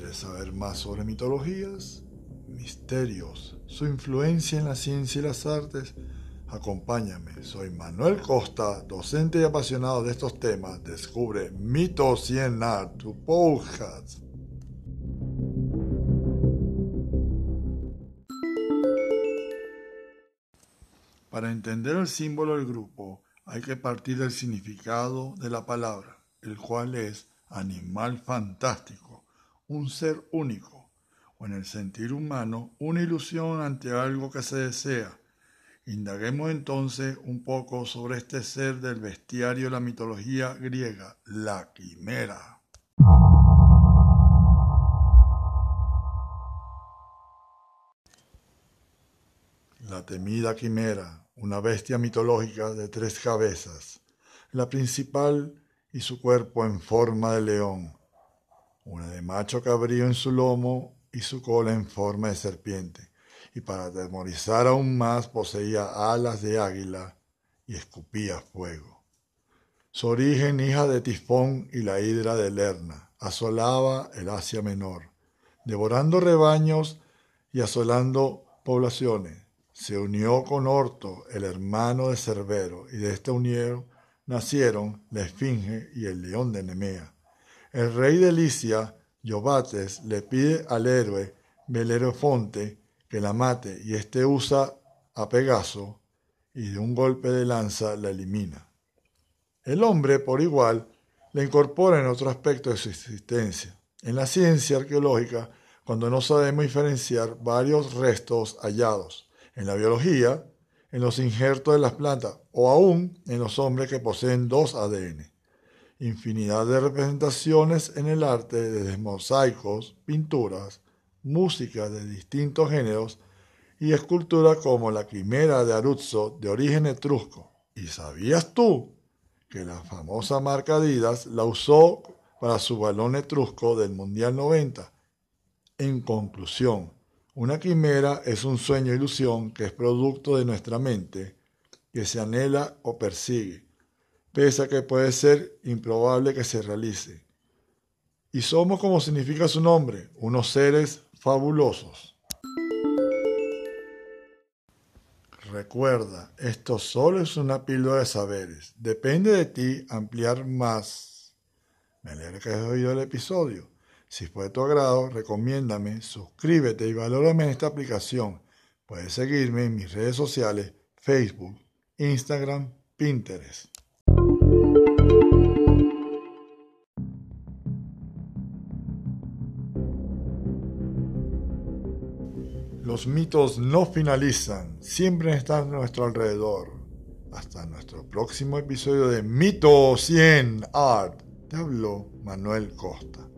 ¿Quieres saber más sobre mitologías, misterios, su influencia en la ciencia y las artes? Acompáñame, soy Manuel Costa, docente y apasionado de estos temas. Descubre Mitos y en Art, tu podcast. Para entender el símbolo del grupo hay que partir del significado de la palabra, el cual es animal fantástico, un ser único, o en el sentir humano, una ilusión ante algo que se desea. Indaguemos entonces un poco sobre este ser del bestiario de la mitología griega, la quimera. La temida quimera, una bestia mitológica de tres cabezas, la principal y su cuerpo en forma de león, una de macho cabrío en su lomo y su cola en forma de serpiente, y para atemorizar aún más poseía alas de águila y escupía fuego. Su origen, hija de Tifón y la hidra de Lerna, asolaba el Asia Menor, devorando rebaños y asolando poblaciones. Se unió con Orto, el hermano de Cerbero, y de esta unión nacieron la Esfinge y el león de Nemea. El rey de Licia, Yobates, le pide al héroe Belerofonte que la mate y éste usa a Pegaso y de un golpe de lanza la elimina. El hombre, por igual, la incorpora en otro aspecto de su existencia. En la ciencia arqueológica, cuando no sabemos diferenciar varios restos hallados. En la biología, en los injertos de las plantas o aún en los hombres que poseen dos ADN infinidad de representaciones en el arte, desde mosaicos, pinturas, música de distintos géneros y escultura como la quimera de Aruzzo de origen etrusco. ¿Y sabías tú que la famosa marca Adidas la usó para su balón etrusco del Mundial 90? En conclusión, una quimera es un sueño ilusión que es producto de nuestra mente, que se anhela o persigue pese a que puede ser improbable que se realice. Y somos como significa su nombre, unos seres fabulosos. Recuerda, esto solo es una píldora de saberes. Depende de ti ampliar más. Me alegra que hayas oído el episodio. Si fue de tu agrado, recomiéndame, suscríbete y valórame en esta aplicación. Puedes seguirme en mis redes sociales, Facebook, Instagram, Pinterest. Los mitos no finalizan, siempre están a nuestro alrededor. Hasta nuestro próximo episodio de Mito 100 Art. Te habló Manuel Costa.